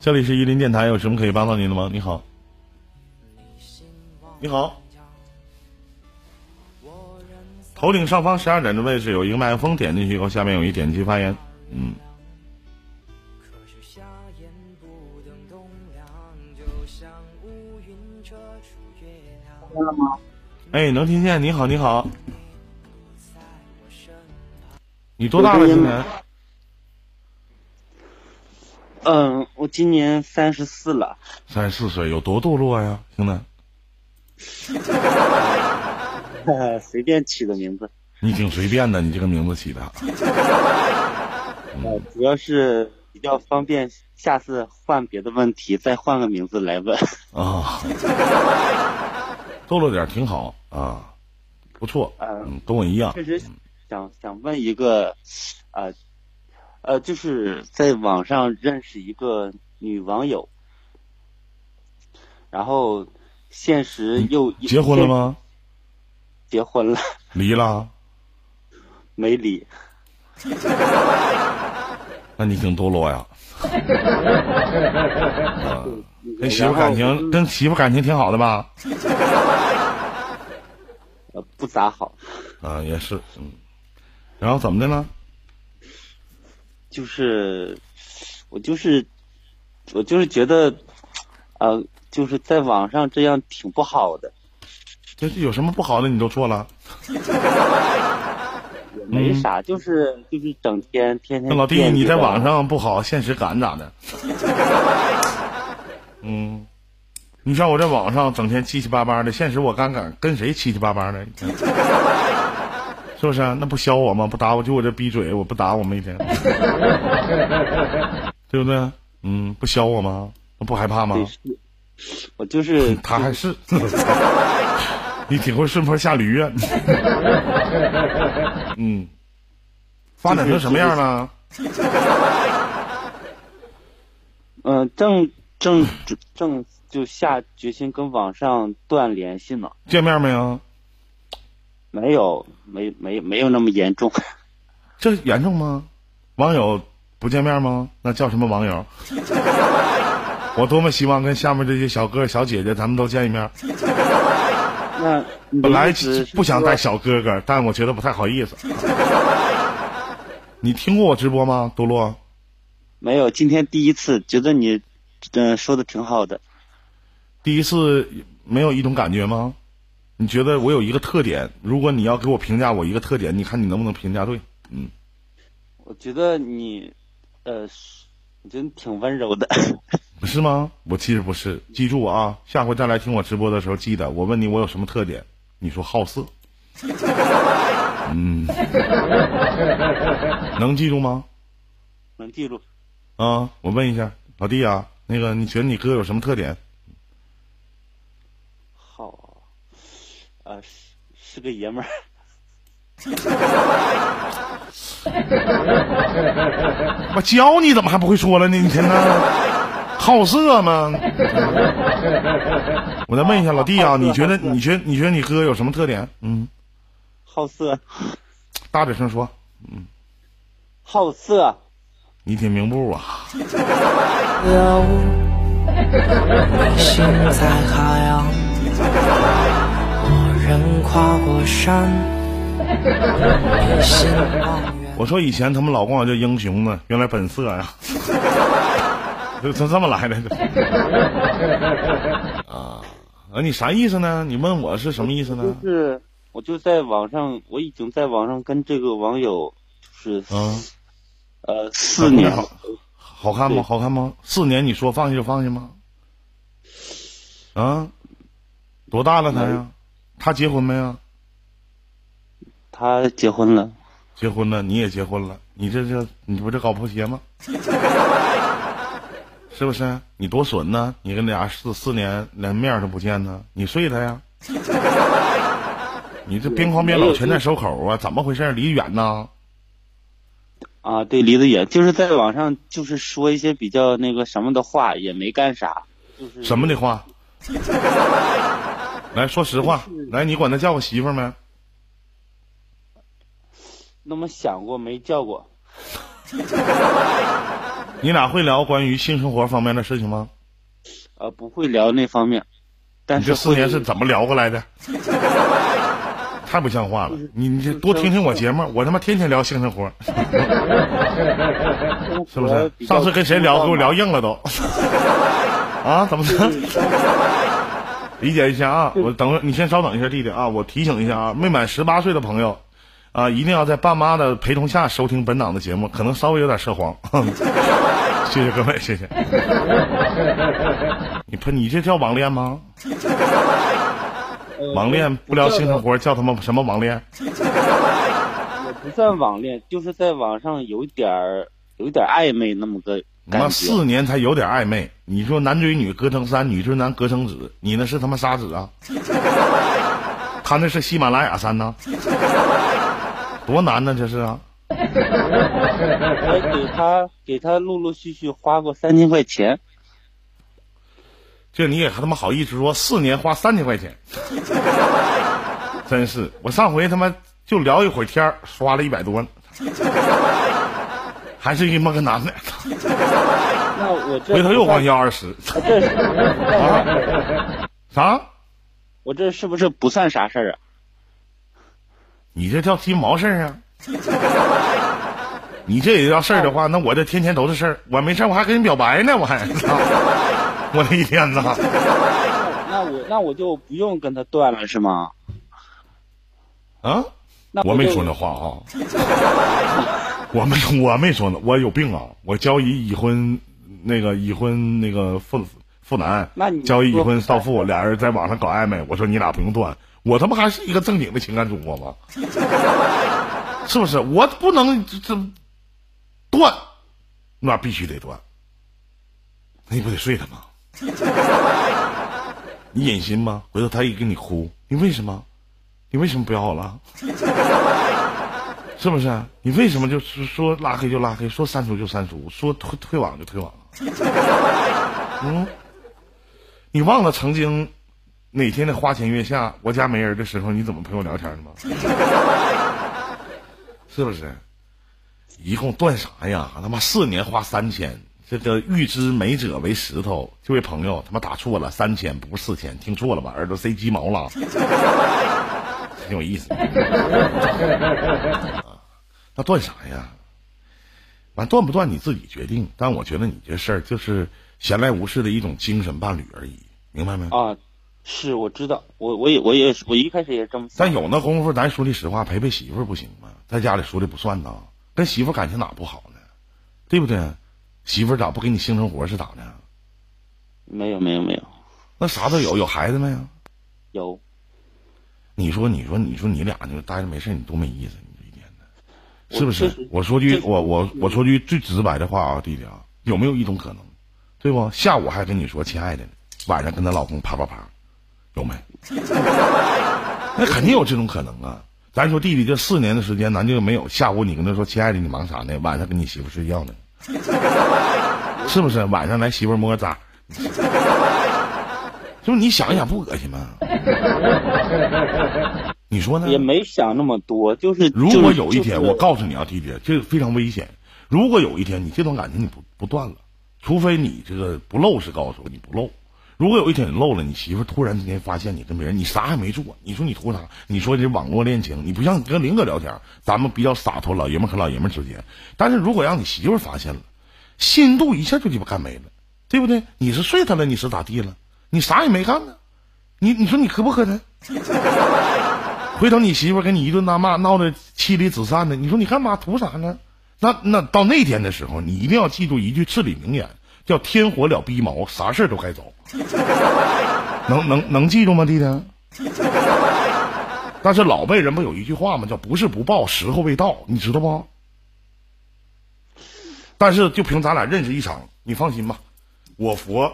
这里是伊林电台，有什么可以帮到您的吗？你好，你好，头顶上方十二点的位置有一个麦克风，点进去以后，下面有一点击发言，嗯。听了吗？哎，能听见？你好，你好。你多大了？今年？嗯，我今年三十四了。三十四岁，有多堕落呀，兄弟？随便起的名字。你挺随便的，你这个名字起的。呃，主要是比较方便，下次换别的问题再换个名字来问。啊。堕落点挺好啊，不错。嗯，跟我一样。确实，想想问一个，呃。呃，就是在网上认识一个女网友，然后现实又结婚了吗？结婚了。离了？没离。那你挺堕落呀。跟媳妇感情跟媳妇感情挺好的吧？呃，不咋好。啊，也是，嗯。然后怎么的呢？就是，我就是，我就是觉得，呃，就是在网上这样挺不好的。这有什么不好的？你都做了。没啥，就是就是整天天天。老弟，你在网上不好，现实感咋的？嗯，你像我在网上整天七七八八的，现实我敢敢跟谁七七八八的？是不是？那不削我吗？不打我就我这逼嘴，我不打我们一天，对不对？嗯，不削我吗？不害怕吗？我就是他还是 你挺会顺坡下驴啊！嗯，发展成什么样了？嗯，正正正就下决心跟网上断联系呢。见面没有？没有，没没没有那么严重，这严重吗？网友不见面吗？那叫什么网友？我多么希望跟下面这些小哥小姐姐咱们都见一面。那本来不想带小哥哥，但我觉得不太好意思。你听过我直播吗，多洛？没有，今天第一次，觉得你嗯说的挺好的。第一次没有一种感觉吗？你觉得我有一个特点？如果你要给我评价我一个特点，你看你能不能评价对？嗯，我觉得你，呃，我觉得你挺温柔的。不 是吗？我其实不是。记住啊，下回再来听我直播的时候，记得我问你我有什么特点，你说好色。嗯，能记住吗？能记住。啊，我问一下老弟啊，那个你觉得你哥有什么特点？啊，是是个爷们儿。我教你怎么还不会说了呢？你天呐，好色吗？我再问一下老弟啊，你觉得你觉得你觉得你哥有什么特点？嗯，好色。大点声说。嗯，好色。你挺明不啊？跨过山。我说以前他们老管我叫英雄呢，原来本色呀，就从这么来的。啊 啊！你啥意思呢？你问我是什么意思呢？就是我就在网上，我已经在网上跟这个网友就是嗯呃四年，好看吗？好看吗？四年你说放下就放下吗？啊？多大了他呀？他结婚没有？他结婚了，结婚了，你也结婚了，你这这你不这搞破鞋吗？是不是？你多损呢？你跟俩四四年连面都不见呢？你睡他呀？你这边框边老全在收口啊？怎么回事？离远呢？啊，对，离得远，就是在网上就是说一些比较那个什么的话，也没干啥，就是什么的话。来说实话，来，你管他叫过媳妇没？那么想过没叫过？你俩会聊关于性生活方面的事情吗？呃，不会聊那方面，但是你这四年是怎么聊过来的？太不像话了！你你这多听听我节目，我他妈天天聊性生活，是不是？上次跟谁聊，给我聊硬了都。啊？怎么的？理解一下啊！我等会儿你先稍等一下，弟弟啊！我提醒一下啊，没满十八岁的朋友啊，一定要在爸妈的陪同下收听本档的节目，可能稍微有点涉黄。谢谢各位，谢谢。你喷你这叫网恋吗？呃网恋不聊性生活叫他妈什么网恋？也不算网恋，就是在网上有一点儿有一点暧昧那么个他妈感觉。四年才有点暧昧，你说男追女隔层山，女追男隔层纸，你那是他妈砂纸啊？他那是喜马拉雅山呐，多难呢这是啊！我给他给他陆陆续续花过三千块钱，这你也他妈好意思说四年花三千块钱，真是我上回他妈就聊一会儿天儿花了一百多呢，还是一么个男的，那我这回头又光要二十，我这是 啥？我这是不是不算啥事儿啊？你这叫鸡毛事儿啊！你这也叫事儿的话，那我这天天都是事儿。我没事儿，我还跟你表白呢，我还，我的一天呐！那我那我就不用跟他断了是吗？啊，那我没说那话啊，我没我没说呢，我有病啊！我交一已婚那个已婚那个妇妇男交一已婚少妇，俩人在网上搞暧昧，我说你俩不用断，我他妈还是一个正经的情感主播吗？是不是？我不能这这断，那必须得断，那你不得睡他吗？你忍心吗？回头他一跟你哭，你为什么？你为什么不要我了？是不是？你为什么就是说拉黑就拉黑，说删除就删除，说退退网就退网？嗯，你忘了曾经哪天的花前月下，我家没人的时候，你怎么陪我聊天的吗？是不是？一共断啥呀？他妈四年花三千，这个欲知美者为石头。这位朋友他妈打错了，三千不是四千，听错了吧？耳朵塞鸡毛了，挺有意思。啊那断啥呀？完断不断你自己决定，但我觉得你这事儿就是闲来无事的一种精神伴侣而已，明白没？啊，是我知道，我我也我也我一开始也这么想但。有那功夫，咱说句实话，陪陪媳妇儿不行吗？在家里说的不算呐，跟媳妇儿感情哪不好呢？对不对？媳妇儿咋不给你性生活是咋的？没有没有没有那啥都有，有孩子没有？有，你说，你说，你说，你俩就待着没事，你多没意思，是不是我说句我我我说句最直白的话啊，弟弟啊，有没有一种可能，对不？下午还跟你说亲爱的呢，晚上跟她老公啪啪啪，有没？那肯定有这种可能啊。咱说弟弟这四年的时间，咱就没有下午你跟他说亲爱的，你忙啥呢？晚上跟你媳妇睡觉呢，是不是？晚上来媳妇摸个渣，就是你想一想不恶心吗？你说呢？也没想那么多，就是如果有一天，就是我告诉你啊，弟弟，这个非常危险。如果有一天你这段感情你不不断了，除非你这个不露是告诉我你不露。如果有一天你漏了，你媳妇突然之间发现你跟别人，你啥也没做，你说你图啥？你说这网络恋情，你不像你跟林哥聊天，咱们比较洒脱，老爷们和老爷们之间。但是如果让你媳妇发现了，信任度一下就鸡巴干没了，对不对？你是睡他了，你是咋地了？你啥也没干呢，你你说你磕不可能？回头你媳妇儿跟你一顿大骂，闹得妻离子散的，你说你干嘛图啥呢？那那到那天的时候，你一定要记住一句至理名言，叫“天火了逼毛”，啥事儿都该走。能能能记住吗，弟弟？但是老辈人不有一句话吗？叫“不是不报，时候未到”，你知道不？但是就凭咱俩认识一场，你放心吧，我佛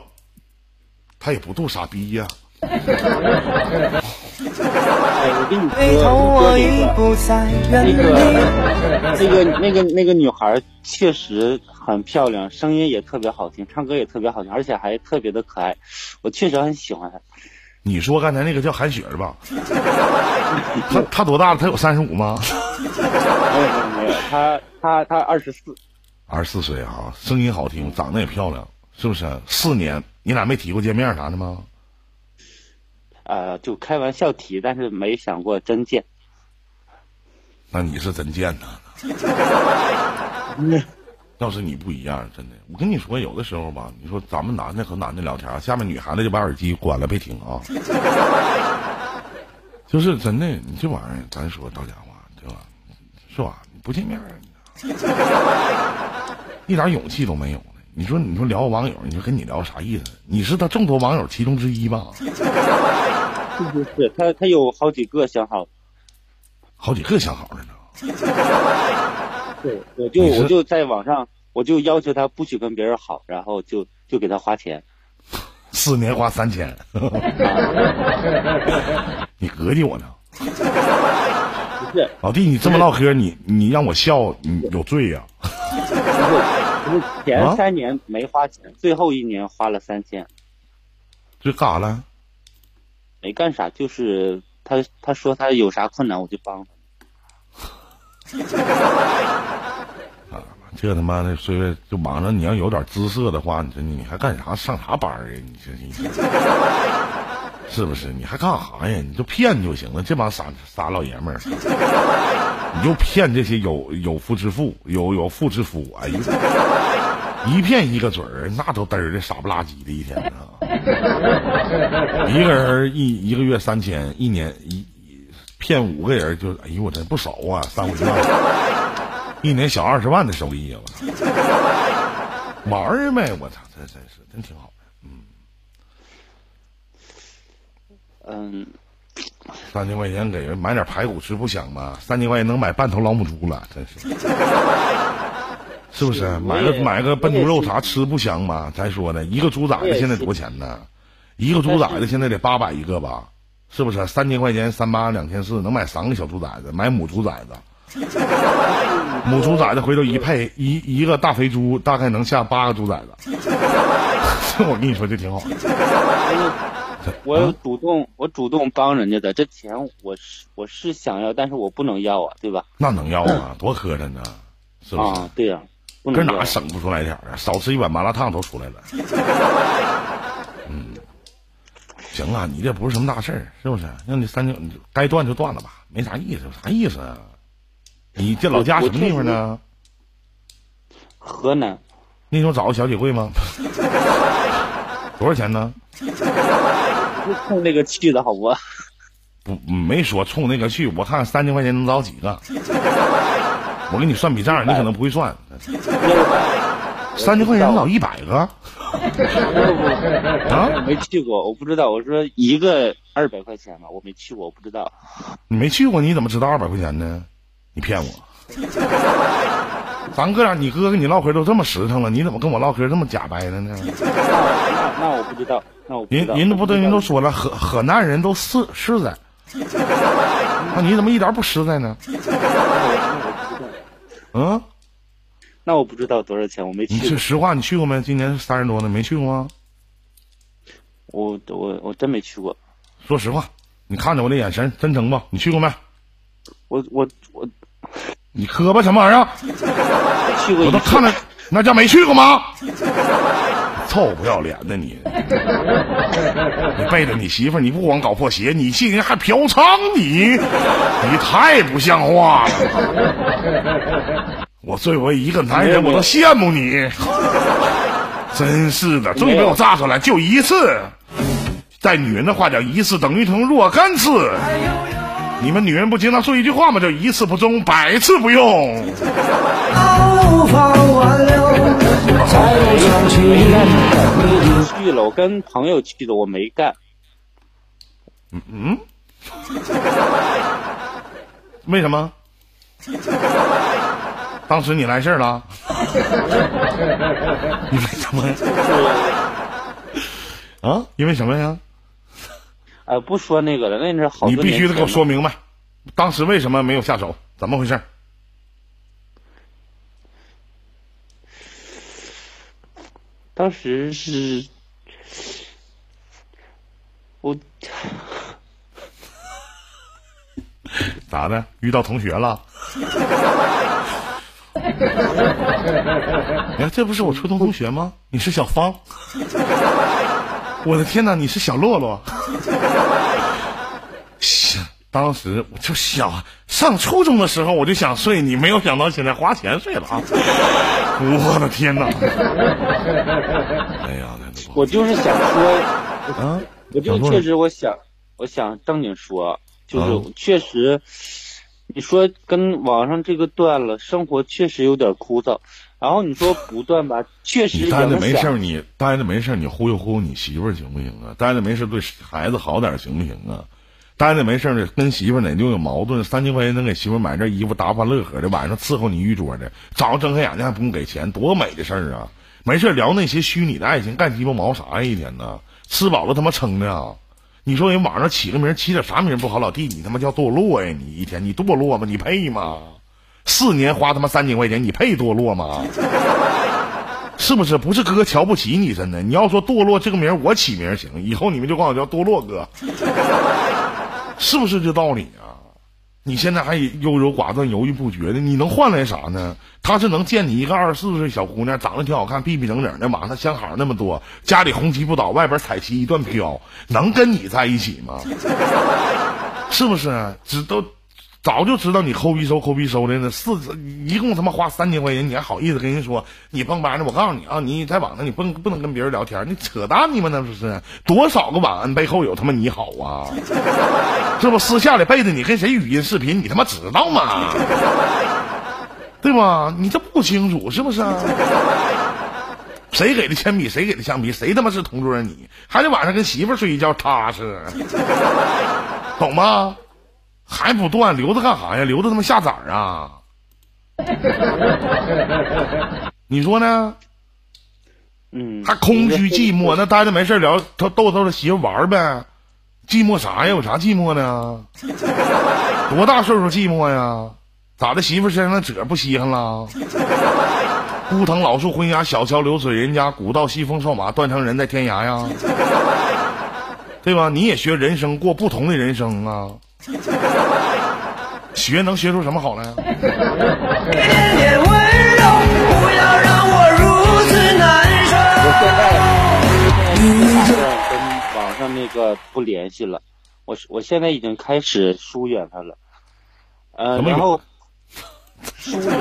他也不渡傻逼呀、哎，我跟你回头说，那地。个那个那个那个女孩确实很漂亮，声音也特别好听，唱歌也特别好听，而且还特别的可爱，我确实很喜欢她。你说刚才那个叫韩雪是吧？她她多大了？她有三十五吗？没有没有，她她她二十四，二十四岁啊，声音好听，长得也漂亮，是不是？四年，你俩没提过见面啥的吗？呃，就开玩笑提，但是没想过真见。那你是真贱呐！要是你不一样，真的，我跟你说，有的时候吧，你说咱们男的和男的聊天，下面女孩子就把耳机关了，别听啊。就是真的，你这玩意儿，咱说到家话，对吧？是吧？不见面，一点勇气都没有呢。你说，你说聊个网友，你说跟你聊啥意思？你是他众多网友其中之一吧？是是是？他他有好几个相好，好几个相好的呢。对，我就我就在网上，我就要求他不许跟别人好，然后就就给他花钱。四年花三千，你膈应我呢？不是，老弟，你这么唠嗑，你你让我笑，你有罪呀、不是，不是前三年没花钱，最后一年花了三千，这干啥了？没干啥，就是他他说他有啥困难我就帮他。啊，这他妈的，虽然就网上你要有点姿色的话，你这你还干啥上啥班儿啊？你这你是不是？你还干啥呀？你就骗就行了。这帮傻傻老爷们儿，你就骗这些有有夫之妇，有有妇之夫。哎呀，一骗一个准儿，那都嘚儿的傻不拉几的一天啊！一个人一一个月三千，一年一骗五个人就，哎呦我真不少啊，三五十万。一年小二十万的收益啊！我操，玩儿呗！我操，这真是真挺好的。嗯，三千块钱给人买点排骨吃不香吗？三千块钱能买半头老母猪了，真是，是不是？买个买个笨猪肉啥吃不香吗？咱说呢，一个猪崽子现在多少钱呢？一个猪崽子现在得八百一个吧？是不是？三千块钱三八两千四能买三个小猪崽子，买母猪崽子。母猪崽子回头一配一一个大肥猪，大概能下八个猪崽子。这 我跟你说，这挺好。我主动我主动帮人家的，这钱我是我是想要，但是我不能要啊，对吧？那能要啊？多磕碜呢，是不是？啊，对呀、不搁哪。省不出来点儿啊？少吃一碗麻辣烫都出来了。嗯，行啊，你这不是什么大事儿，是不是？让你三千，你该断就断了吧，没啥意思，啥意思啊？你这老家什么地方呢？河南那时候找个小姐贵吗？多少钱呢？就冲那个去的好不？不，没说冲那个去，我看三千块钱能找几个。我给你算笔账，你可能不会算。三千块钱能找一百个啊？我没去过，我不知道。我说一个二百块钱吧，我没去过，我不知道。你没去过，你怎么知道二百块钱呢？你骗我！咱哥俩，你哥跟你唠嗑都这么实诚了，你怎么跟我唠嗑这么假掰的呢？那那那我不知道，那我不知道。人人都不都知道人都说了，河河南人都实实在，那你怎么一点不实在呢？嗯，那我不知道多少钱，我没去你。是实话，你去过没？今年三十多呢，没去过吗？我我我真没去过。说实话，你看着我的眼神真诚吧？你去过没？我我我你磕巴什么玩意儿？去过我都看着，那叫没去过吗？臭不要脸的你！你背着你媳妇儿，你不光搞破鞋，你竟然还嫖娼，你你太不像话了！我作为一个男人，我都羡慕你。真是的，终于被我炸出来，就一次。在女人的话叫，一次等于成若干次。你们女人不经常说一句话吗？叫一次不忠，百次不用。去了，我跟朋友去的，我没干。嗯？为什么？当时你来事儿了？因为什么呀？啊？因为什么呀？呃，不说那个了，那是好你必须得给我说明白，当时为什么没有下手？怎么回事？当时是，我 咋的？遇到同学了？你看，这不是我初中同学吗？你是小芳。我的天哪，你是小洛洛。是，当时我就小上初中的时候我就想睡你，没有想到现在花钱睡了啊！我的天哪！哎呀，我就是想说，啊！我就确实我想，我想正经说，就是嗯确实，你说跟网上这个断了，生活确实有点枯燥。然后你说不断吧，确实你待着没事儿，你待着没事儿，你忽悠忽悠你媳妇儿行不行啊？待着没事对孩子好点行不行啊？待着没事儿跟媳妇哪就有矛盾，三千块钱能给媳妇买件衣服，打发乐呵的，晚上伺候你一桌的，早上睁开眼睛还不用给钱，多美的事儿啊！没事聊那些虚拟的爱情，干鸡巴毛啥呀？一天呢，吃饱了他妈撑的啊！你说人网上起个名，起点啥名不好？老弟，你他妈叫堕落呀！你一天你堕落吗？你配吗？四年花他妈三千块钱，你配堕落吗？是不是？不是哥瞧不起你，真的。你要说堕落这个名，我起名行，以后你们就管我叫堕落哥，是不是这道理啊？你现在还优柔寡断、犹豫不决的，你能换来啥呢？他是能见你一个二十四岁小姑娘，长得挺好看，逼逼整整的，马上相好那么多，家里红旗不倒，外边彩旗一段飘，能跟你在一起吗？是不是？只都早就知道你抠鼻收抠鼻收的呢，四一共他妈花三千块钱，你还好意思跟人说你蹦吧呢？我告诉你啊，你在网上你不能不能跟别人聊天，你扯淡你吗？那不是多少个晚安背后有他妈你好啊？这不私下里背着你跟谁语音视频，你他妈知道吗？对吧？你这不清楚是不是？谁给的铅笔？谁给的橡皮？谁他妈是同桌？你还得晚上跟媳妇睡一觉踏实，懂吗？还不断留着干啥呀？留着他妈下崽儿啊？你说呢？嗯，还空虚寂寞，那待着没事儿聊，他逗逗他媳妇玩呗。寂寞啥呀？有啥寂寞呢？多大岁数寂寞呀？咋的？媳妇身上那褶不稀罕了？枯藤老树昏鸦，小桥流水人家，古道西风瘦马，断肠人在天涯呀。对吧？你也学人生，过不同的人生啊。学能学出什么好来啊？点点温柔，不要让我如此难受。我现在跟网上那个不联系了，我我现在已经开始疏远他了。呃，然后疏远，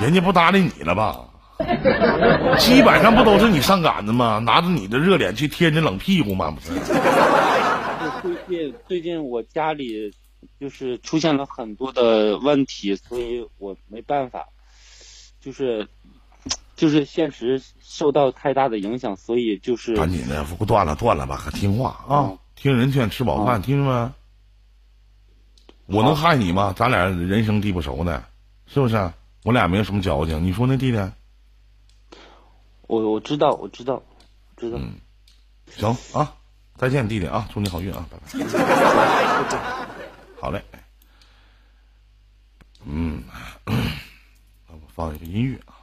人家不搭理你了吧？基本上不都是你上杆子吗？拿着你的热脸去贴人家冷屁股吗？不是？就最近最近我家里就是出现了很多的问题，所以我没办法，就是就是现实受到太大的影响，所以就是赶紧的，断了断了吧，可听话啊！嗯听人劝，吃饱饭，听着没？我能害你吗？咱俩人生地不熟的，是不是？我俩没有什么交情，你说那，弟弟？我我知道我知道知道。行啊，再见，弟弟啊，祝你好运啊，拜拜。好嘞，嗯，那我放一个音乐啊。